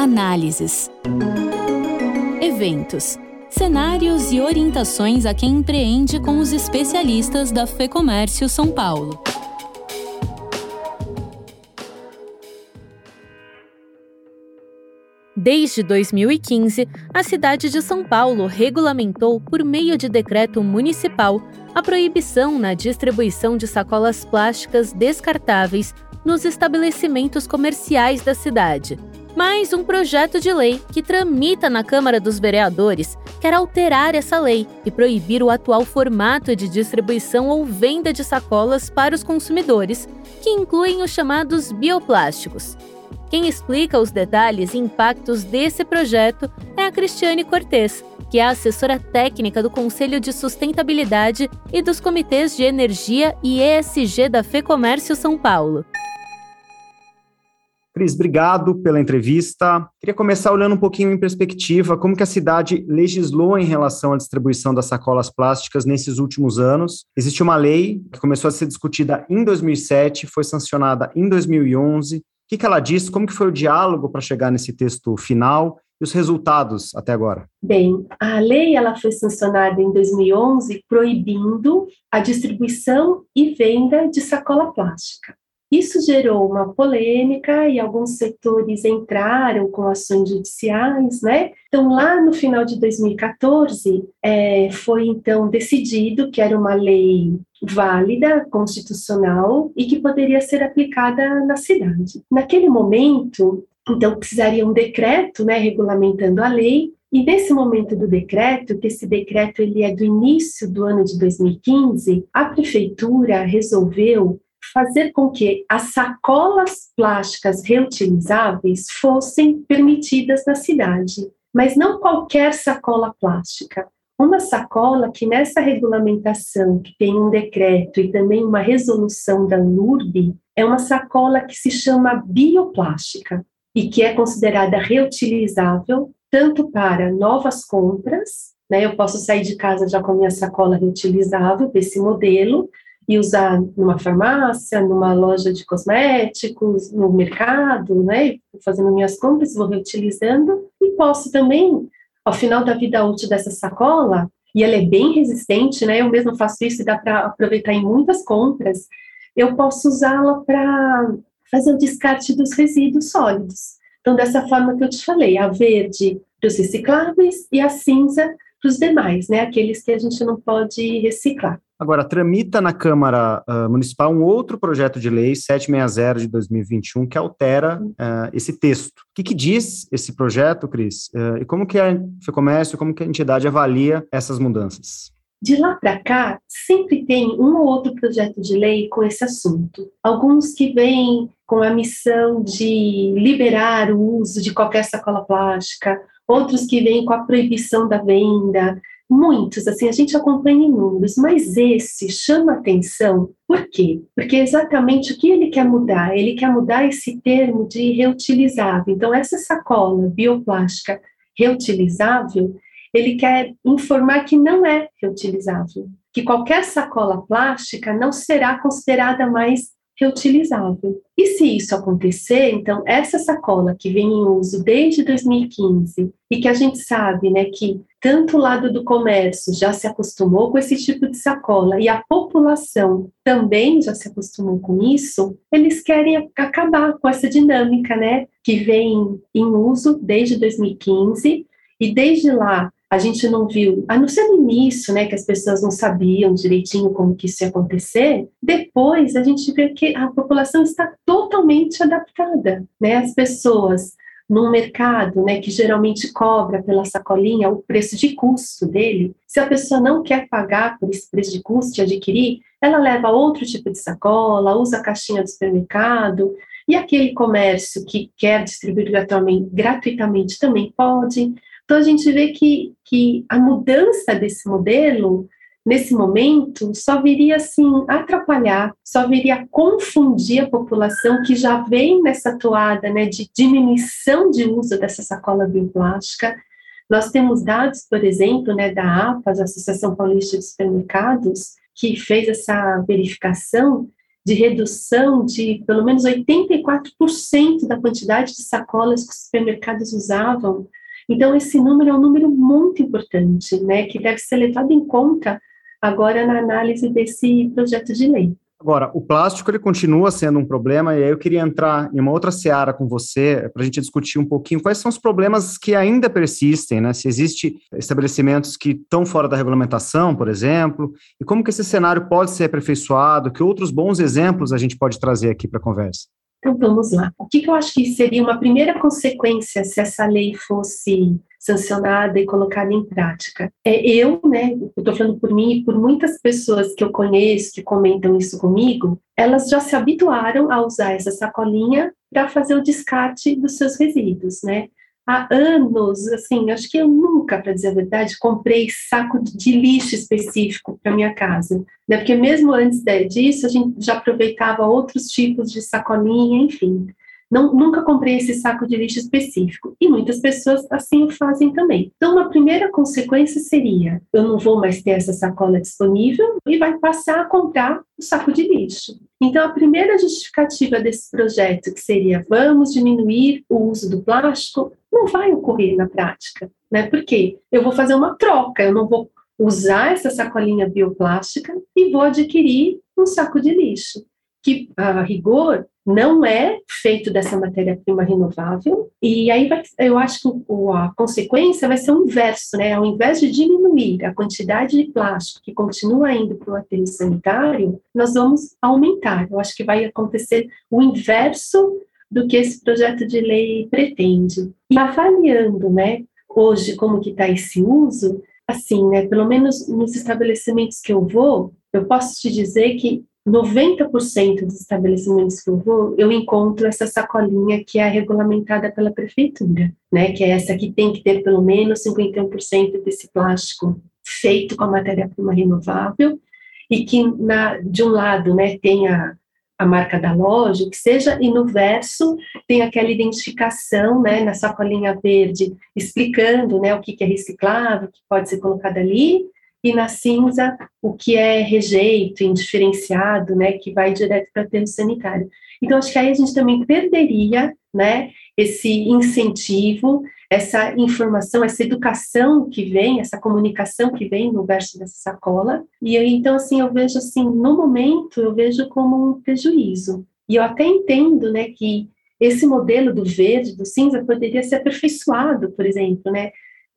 análises, eventos, cenários e orientações a quem empreende com os especialistas da FEComércio São Paulo. Desde 2015, a cidade de São Paulo regulamentou, por meio de decreto municipal, a proibição na distribuição de sacolas plásticas descartáveis nos estabelecimentos comerciais da cidade. Mas um projeto de lei que tramita na Câmara dos Vereadores quer alterar essa lei e proibir o atual formato de distribuição ou venda de sacolas para os consumidores, que incluem os chamados bioplásticos. Quem explica os detalhes e impactos desse projeto é a Cristiane Cortes, que é assessora técnica do Conselho de Sustentabilidade e dos Comitês de Energia e ESG da FEComércio São Paulo. Cris, obrigado pela entrevista. Queria começar olhando um pouquinho em perspectiva como que a cidade legislou em relação à distribuição das sacolas plásticas nesses últimos anos. Existe uma lei que começou a ser discutida em 2007, foi sancionada em 2011. O que, que ela disse? Como que foi o diálogo para chegar nesse texto final? E os resultados até agora? Bem, a lei ela foi sancionada em 2011 proibindo a distribuição e venda de sacola plástica. Isso gerou uma polêmica e alguns setores entraram com ações judiciais, né? Então, lá no final de 2014, é, foi então decidido que era uma lei válida, constitucional e que poderia ser aplicada na cidade. Naquele momento, então, precisaria um decreto, né, regulamentando a lei, e nesse momento do decreto, que esse decreto ele é do início do ano de 2015, a prefeitura resolveu fazer com que as sacolas plásticas reutilizáveis fossem permitidas na cidade, mas não qualquer sacola plástica. Uma sacola que nessa regulamentação, que tem um decreto e também uma resolução da LURB, é uma sacola que se chama bioplástica e que é considerada reutilizável tanto para novas compras, né? Eu posso sair de casa já com a minha sacola reutilizável desse modelo, e usar numa farmácia, numa loja de cosméticos, no mercado, né? Fazendo minhas compras, vou reutilizando e posso também, ao final da vida útil dessa sacola, e ela é bem resistente, né? Eu mesmo faço isso e dá para aproveitar em muitas compras. Eu posso usá-la para fazer o descarte dos resíduos sólidos. Então, dessa forma que eu te falei, a verde para os recicláveis e a cinza para os demais, né? Aqueles que a gente não pode reciclar. Agora, tramita na Câmara uh, Municipal um outro projeto de lei, 760 de 2021, que altera uh, esse texto. O que, que, diz esse projeto, Cris? Uh, e como que a FEComércio, como que a entidade avalia essas mudanças? De lá para cá, sempre tem um ou outro projeto de lei com esse assunto. Alguns que vêm com a missão de liberar o uso de qualquer sacola plástica, outros que vêm com a proibição da venda, Muitos, assim, a gente acompanha inúmeros, mas esse chama atenção, por quê? Porque é exatamente o que ele quer mudar, ele quer mudar esse termo de reutilizável. Então, essa sacola bioplástica reutilizável, ele quer informar que não é reutilizável, que qualquer sacola plástica não será considerada mais reutilizável. E se isso acontecer, então essa sacola que vem em uso desde 2015 e que a gente sabe, né, que tanto o lado do comércio já se acostumou com esse tipo de sacola e a população também já se acostumou com isso, eles querem acabar com essa dinâmica, né, que vem em uso desde 2015 e desde lá a gente não viu, a não ser no início, né, que as pessoas não sabiam direitinho como que isso ia acontecer, depois a gente vê que a população está totalmente adaptada, né, as pessoas num mercado, né, que geralmente cobra pela sacolinha o preço de custo dele, se a pessoa não quer pagar por esse preço de custo de adquirir, ela leva outro tipo de sacola, usa a caixinha do supermercado, e aquele comércio que quer distribuir gratuitamente, gratuitamente também pode. Então, a gente vê que, que a mudança desse modelo, nesse momento, só viria, assim, atrapalhar, só viria confundir a população que já vem nessa toada né, de diminuição de uso dessa sacola bioplástica. Nós temos dados, por exemplo, né, da APAS, Associação Paulista de Supermercados, que fez essa verificação de redução de pelo menos 84% da quantidade de sacolas que os supermercados usavam. Então, esse número é um número muito importante, né, que deve ser levado em conta agora na análise desse projeto de lei. Agora, o plástico ele continua sendo um problema, e aí eu queria entrar em uma outra seara com você para a gente discutir um pouquinho quais são os problemas que ainda persistem, né? Se existe estabelecimentos que estão fora da regulamentação, por exemplo, e como que esse cenário pode ser aperfeiçoado, que outros bons exemplos a gente pode trazer aqui para a conversa? Então vamos lá. O que, que eu acho que seria uma primeira consequência se essa lei fosse sancionada e colocada em prática. É eu, né, eu estou falando por mim e por muitas pessoas que eu conheço que comentam isso comigo, elas já se habituaram a usar essa sacolinha para fazer o descarte dos seus resíduos, né? Há anos, assim, acho que eu nunca, para dizer a verdade, comprei saco de lixo específico para minha casa, né? Porque mesmo antes disso, a gente já aproveitava outros tipos de sacolinha, enfim. Não, nunca comprei esse saco de lixo específico. E muitas pessoas assim o fazem também. Então, uma primeira consequência seria: eu não vou mais ter essa sacola disponível e vai passar a comprar o saco de lixo. Então, a primeira justificativa desse projeto, que seria vamos diminuir o uso do plástico, não vai ocorrer na prática. Né? Por quê? Eu vou fazer uma troca, eu não vou usar essa sacolinha bioplástica e vou adquirir um saco de lixo, que, a rigor, não é feito dessa matéria-prima renovável, e aí vai, eu acho que a consequência vai ser o inverso, né? Ao invés de diminuir a quantidade de plástico que continua indo para o aterro sanitário, nós vamos aumentar. Eu acho que vai acontecer o inverso do que esse projeto de lei pretende. E avaliando, né, hoje como que está esse uso, assim, né, pelo menos nos estabelecimentos que eu vou, eu posso te dizer que 90% dos estabelecimentos que eu vou, eu encontro essa sacolinha que é regulamentada pela prefeitura, né? Que é essa que tem que ter pelo menos 51% desse plástico feito com a matéria-prima renovável e que na, de um lado, né, tem a, a marca da loja, que seja, e no verso tem aquela identificação, né, na sacolinha verde, explicando, né, o que, que é reciclável, o que pode ser colocado ali, e na cinza o que é rejeito, indiferenciado, né, que vai direto para termo sanitário. Então, acho que aí a gente também perderia, né, esse incentivo, essa informação, essa educação que vem, essa comunicação que vem no verso dessa sacola. E eu, então, assim, eu vejo assim, no momento, eu vejo como um prejuízo. E eu até entendo, né, que esse modelo do verde, do cinza, poderia ser aperfeiçoado, por exemplo, né?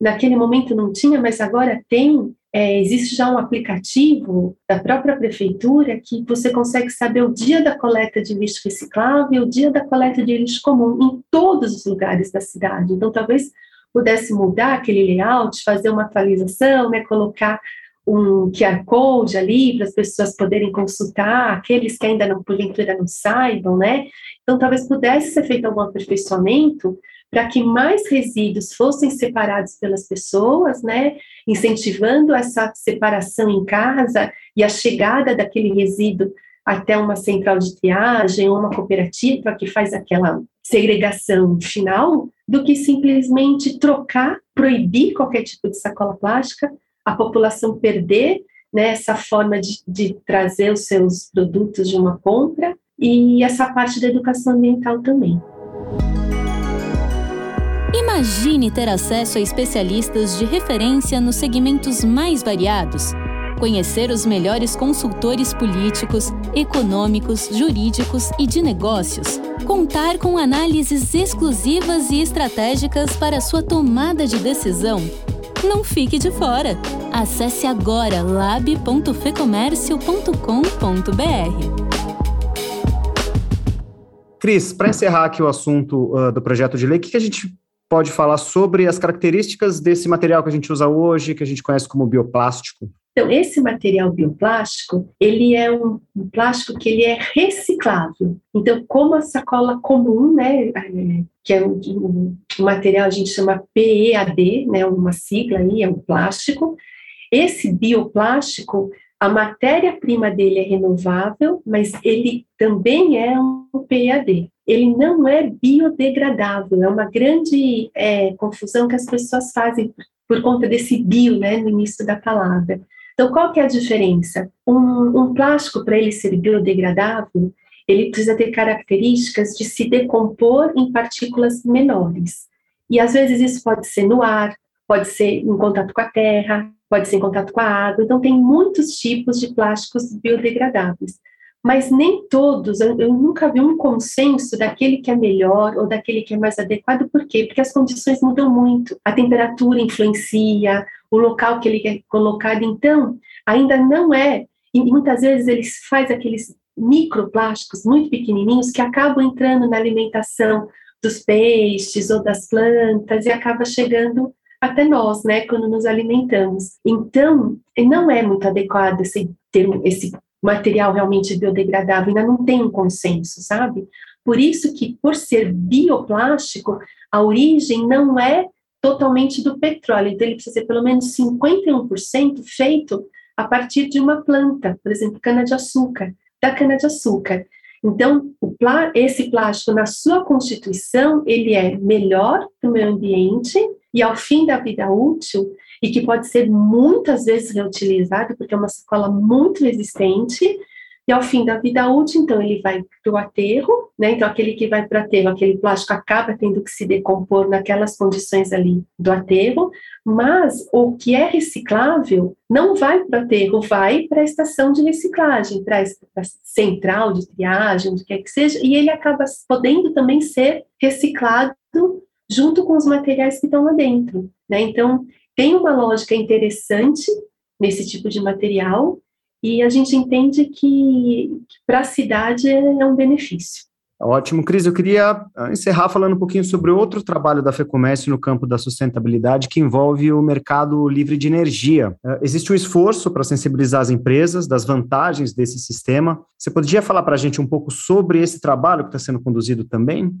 Naquele momento não tinha, mas agora tem é, existe já um aplicativo da própria prefeitura que você consegue saber o dia da coleta de lixo reciclável e o dia da coleta de lixo comum em todos os lugares da cidade. Então, talvez pudesse mudar aquele layout, fazer uma atualização, né, colocar um QR Code ali para as pessoas poderem consultar, aqueles que ainda não, porventura, não saibam, né? Então, talvez pudesse ser feito algum aperfeiçoamento para que mais resíduos fossem separados pelas pessoas, né, incentivando essa separação em casa e a chegada daquele resíduo até uma central de triagem ou uma cooperativa que faz aquela segregação final, do que simplesmente trocar, proibir qualquer tipo de sacola plástica, a população perder né, essa forma de, de trazer os seus produtos de uma compra e essa parte da educação ambiental também. Imagine ter acesso a especialistas de referência nos segmentos mais variados. Conhecer os melhores consultores políticos, econômicos, jurídicos e de negócios. Contar com análises exclusivas e estratégicas para sua tomada de decisão. Não fique de fora. Acesse agora lab.fecomércio.com.br. Cris, para encerrar aqui o assunto uh, do projeto de lei, o que, que a gente pode falar sobre as características desse material que a gente usa hoje, que a gente conhece como bioplástico? Então, esse material bioplástico, ele é um, um plástico que ele é reciclável. Então, como a sacola comum, né, é, que é um, um, um material a gente chama PEAD, né, uma sigla aí, é um plástico. Esse bioplástico, a matéria-prima dele é renovável, mas ele também é um PEAD ele não é biodegradável. É uma grande é, confusão que as pessoas fazem por, conta desse bio, né, no início da palavra. Então, qual que é a diferença? Um, um plástico, para ele ser biodegradável, ele precisa ter características de se decompor em partículas menores. E às vezes isso pode ser no ar, pode ser em contato com a terra, pode ser em contato com a água. Então, tem muitos tipos de plásticos biodegradáveis. Mas nem todos, eu, eu, nunca vi um consenso daquele que é melhor ou daquele que é mais adequado. Por quê? Porque as condições mudam muito. A temperatura influencia, o local que ele é colocado. Então, ainda não é. E muitas vezes eles faz aqueles microplásticos muito pequenininhos que acabam entrando na alimentação dos peixes ou das plantas e acaba chegando até nós, né, quando nos alimentamos. Então, não é muito adequado esse termo, esse material realmente biodegradável, ainda não tem um consenso, sabe? Por isso que, por ser bioplástico, a origem não é totalmente do petróleo, então ele precisa ser pelo menos 51% feito a partir de uma planta, por exemplo, cana-de-açúcar, da cana-de-açúcar. Então, esse plástico, na sua constituição, ele é melhor para o meio ambiente e, ao fim da vida útil, e que pode ser muitas vezes reutilizado, porque é uma sacola muito resistente, e ao fim da vida útil, então, ele vai para o aterro, né? Então, aquele que vai para o aterro, aquele plástico acaba tendo que se decompor naquelas condições ali do aterro, mas o que é reciclável não vai para o aterro, vai para a estação de reciclagem, para a central de triagem, o que quer que seja, e ele acaba podendo também ser reciclado junto com os materiais que estão lá dentro, né? Então, tem uma lógica interessante nesse tipo de material e a gente entende que, que para a cidade é um benefício. Ótimo, Cris. Eu queria ah, encerrar falando um pouquinho sobre outro trabalho da FEComércio no campo da sustentabilidade que envolve o mercado livre de energia. Ah, existe um esforço para sensibilizar as empresas das vantagens desse sistema. Você poderia falar para a gente um pouco sobre esse trabalho que está sendo conduzido também?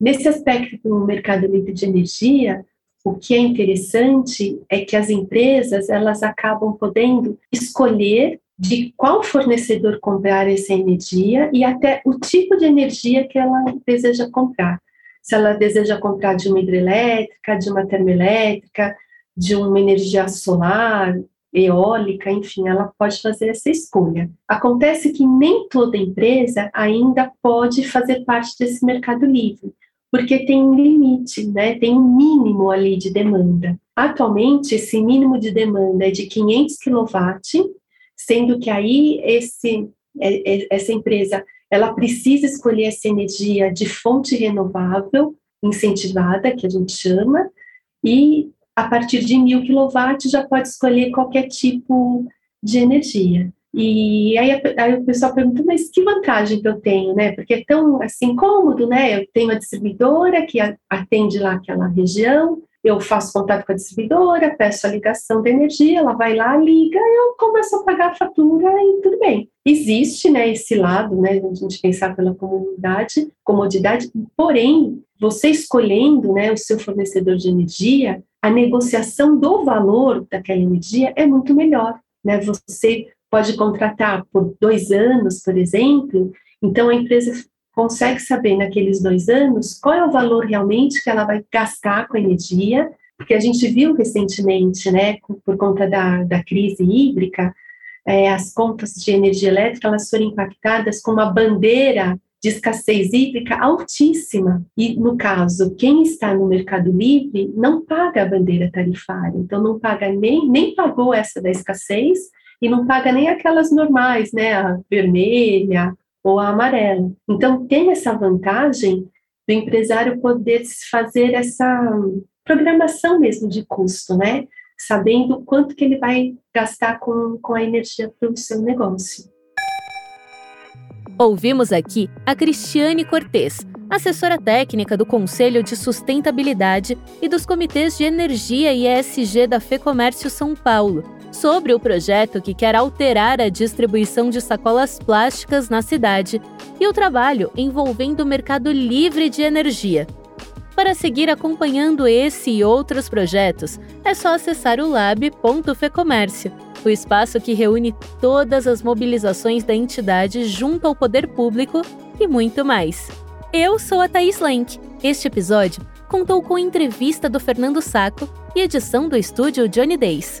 Nesse aspecto do mercado livre de energia, o que é interessante é que as empresas elas acabam podendo escolher de qual fornecedor comprar essa energia e até o tipo de energia que ela deseja comprar. Se ela deseja comprar de uma hidrelétrica, de uma termoelétrica, de uma energia solar, eólica, enfim, ela pode fazer essa escolha. Acontece que nem toda empresa ainda pode fazer parte desse mercado livre porque tem um limite, né? Tem um mínimo ali de demanda. Atualmente, esse mínimo de demanda é de 500 kW, sendo que aí esse, é, é, essa empresa ela precisa escolher essa energia de fonte renovável incentivada, que a gente chama, e a partir de 1000 kW já pode escolher qualquer tipo de energia. E aí, aí, o pessoal pergunta, mas que vantagem que eu tenho, né? Porque é tão assim cômodo, né? Eu tenho a distribuidora que atende lá aquela região, eu faço contato com a distribuidora, peço a ligação da energia, ela vai lá, liga, eu começo a pagar a fatura e tudo bem. Existe, né, esse lado, né, a gente pensar pela comunidade, comodidade, porém, você escolhendo, né, o seu fornecedor de energia, a negociação do valor daquela energia é muito melhor, né? Você pode contratar por dois anos, por exemplo, então a empresa consegue saber naqueles dois anos qual é o valor realmente que ela vai gastar com energia, porque a gente viu recentemente, né, por conta da, da crise hídrica, é, as contas de energia elétrica elas foram impactadas com uma bandeira de escassez hídrica altíssima. E, no caso, quem está no mercado livre não paga a bandeira tarifária, então não paga nem, nem pagou essa da escassez e não paga nem aquelas normais, né, a vermelha ou a amarela. Então, tem essa vantagem do empresário poder fazer essa programação mesmo de custo, né, sabendo quanto que ele vai gastar com, com a energia para o seu negócio. Ouvimos aqui a Cristiane Cortes, assessora técnica do Conselho de Sustentabilidade e dos Comitês de Energia e ESG da FEComércio São Paulo, sobre o projeto que quer alterar a distribuição de sacolas plásticas na cidade e o trabalho envolvendo o mercado livre de energia. Para seguir acompanhando esse e outros projetos, é só acessar o lab.fecomércio, o espaço que reúne todas as mobilizações da entidade junto ao poder público e muito mais. Eu sou a Thaís Lenk. Este episódio contou com entrevista do Fernando Saco e edição do estúdio Johnny Days.